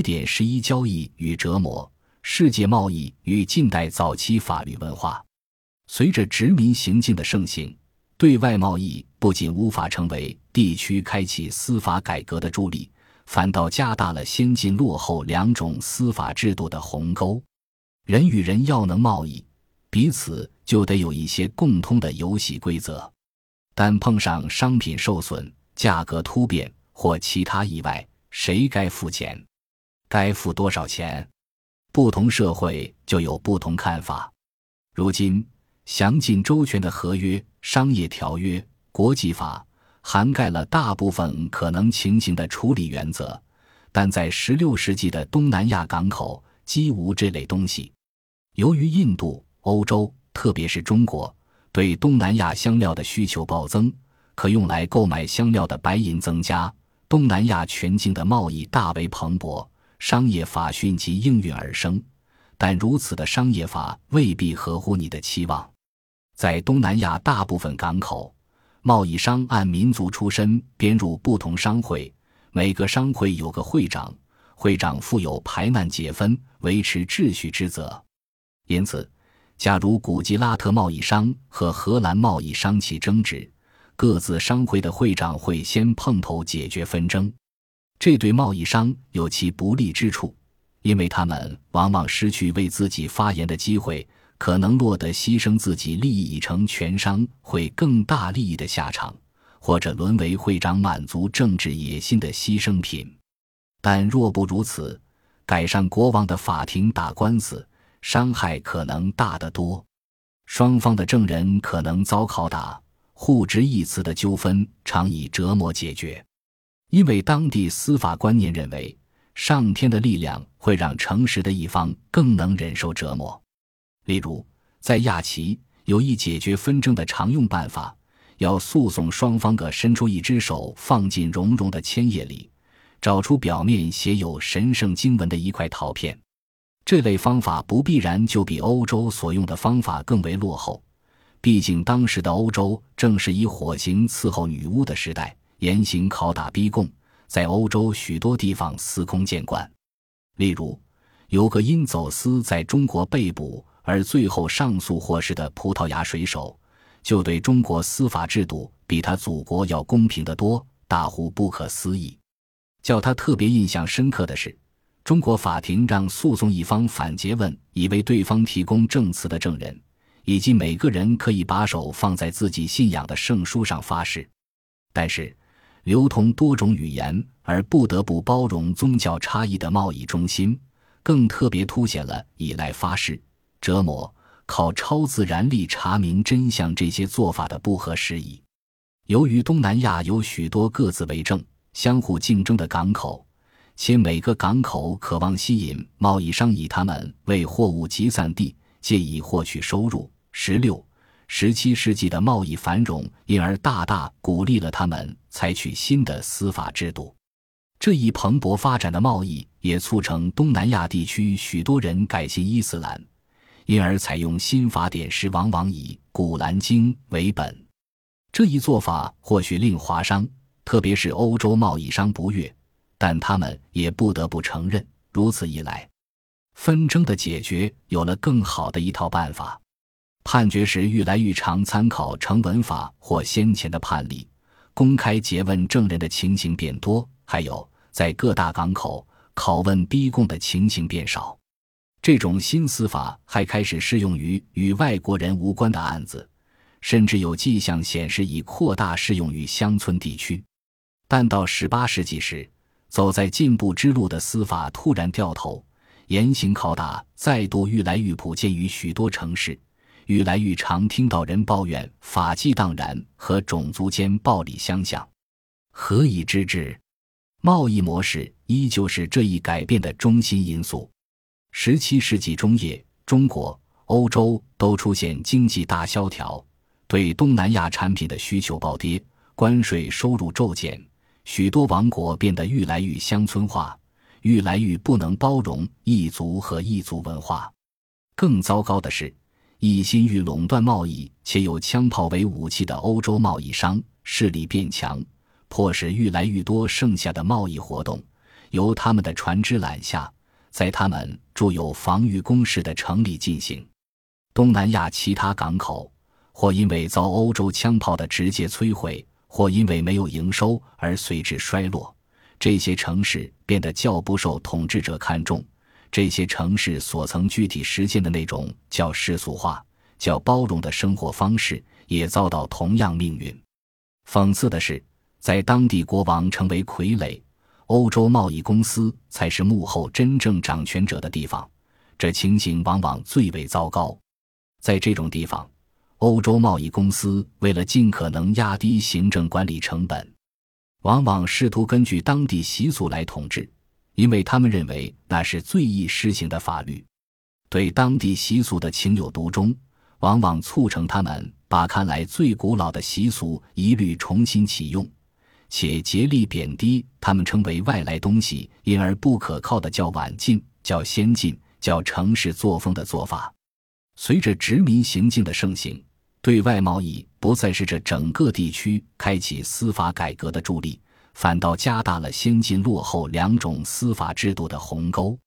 一点十一交易与折磨，世界贸易与近代早期法律文化。随着殖民行径的盛行，对外贸易不仅无法成为地区开启司法改革的助力，反倒加大了先进落后两种司法制度的鸿沟。人与人要能贸易，彼此就得有一些共通的游戏规则。但碰上商品受损、价格突变或其他意外，谁该付钱？该付多少钱？不同社会就有不同看法。如今，详尽周全的合约、商业条约、国际法涵盖了大部分可能情形的处理原则，但在16世纪的东南亚港口几无这类东西。由于印度、欧洲，特别是中国，对东南亚香料的需求暴增，可用来购买香料的白银增加，东南亚全境的贸易大为蓬勃。商业法迅即应运而生，但如此的商业法未必合乎你的期望。在东南亚大部分港口，贸易商按民族出身编入不同商会，每个商会有个会长，会长负有排难解纷、维持秩序之责。因此，假如古吉拉特贸易商和荷兰贸易商起争执，各自商会的会长会先碰头解决纷争。这对贸易商有其不利之处，因为他们往往失去为自己发言的机会，可能落得牺牲自己利益以成全商会更大利益的下场，或者沦为会长满足政治野心的牺牲品。但若不如此，改善国王的法庭打官司，伤害可能大得多。双方的证人可能遭拷打，互执一词的纠纷常以折磨解决。因为当地司法观念认为，上天的力量会让诚实的一方更能忍受折磨。例如，在亚齐有一解决纷争的常用办法：要诉讼双方各伸出一只手，放进绒绒的铅页里，找出表面写有神圣经文的一块陶片。这类方法不必然就比欧洲所用的方法更为落后，毕竟当时的欧洲正是以火刑伺候女巫的时代。严刑拷打逼供，在欧洲许多地方司空见惯。例如，有个因走私在中国被捕而最后上诉获释的葡萄牙水手，就对中国司法制度比他祖国要公平得多，大呼不可思议。叫他特别印象深刻的是，中国法庭让诉讼一方反诘问已为对方提供证词的证人，以及每个人可以把手放在自己信仰的圣书上发誓，但是。流通多种语言而不得不包容宗教差异的贸易中心，更特别凸显了依赖发誓、折磨、靠超自然力查明真相这些做法的不合时宜。由于东南亚有许多各自为政、相互竞争的港口，且每个港口渴望吸引贸易商以他们为货物集散地，借以获取收入。十六。十七世纪的贸易繁荣，因而大大鼓励了他们采取新的司法制度。这一蓬勃发展的贸易也促成东南亚地区许多人改信伊斯兰，因而采用新法典时往往以《古兰经》为本。这一做法或许令华商，特别是欧洲贸易商不悦，但他们也不得不承认，如此一来，纷争的解决有了更好的一套办法。判决时愈来愈常参考成文法或先前的判例，公开诘问证人的情形变多，还有在各大港口拷问逼供的情形变少。这种新司法还开始适用于与外国人无关的案子，甚至有迹象显示已扩大适用于乡村地区。但到十八世纪时，走在进步之路的司法突然掉头，严刑拷打再度愈来愈普遍于许多城市。愈来愈常听到人抱怨法纪荡然和种族间暴力相向，何以知之？贸易模式依旧是这一改变的中心因素。十七世纪中叶，中国、欧洲都出现经济大萧条，对东南亚产品的需求暴跌，关税收入骤减，许多王国变得愈来愈乡村化，愈来愈不能包容异族和异族文化。更糟糕的是。一心欲垄断贸易且有枪炮为武器的欧洲贸易商势力变强，迫使愈来愈多剩下的贸易活动由他们的船只揽下，在他们筑有防御工事的城里进行。东南亚其他港口，或因为遭欧洲枪炮的直接摧毁，或因为没有营收而随之衰落。这些城市变得较不受统治者看重，这些城市所曾具体实现的那种较世俗化、较包容的生活方式，也遭到同样命运。讽刺的是，在当地国王成为傀儡，欧洲贸易公司才是幕后真正掌权者的地方。这情形往往最为糟糕。在这种地方，欧洲贸易公司为了尽可能压低行政管理成本。往往试图根据当地习俗来统治，因为他们认为那是最易施行的法律。对当地习俗的情有独钟，往往促成他们把看来最古老的习俗一律重新启用，且竭力贬低他们称为外来东西因而不可靠的叫晚进、叫先进、叫城市作风的做法。随着殖民行径的盛行。对外贸易不再是这整个地区开启司法改革的助力，反倒加大了先进落后两种司法制度的鸿沟。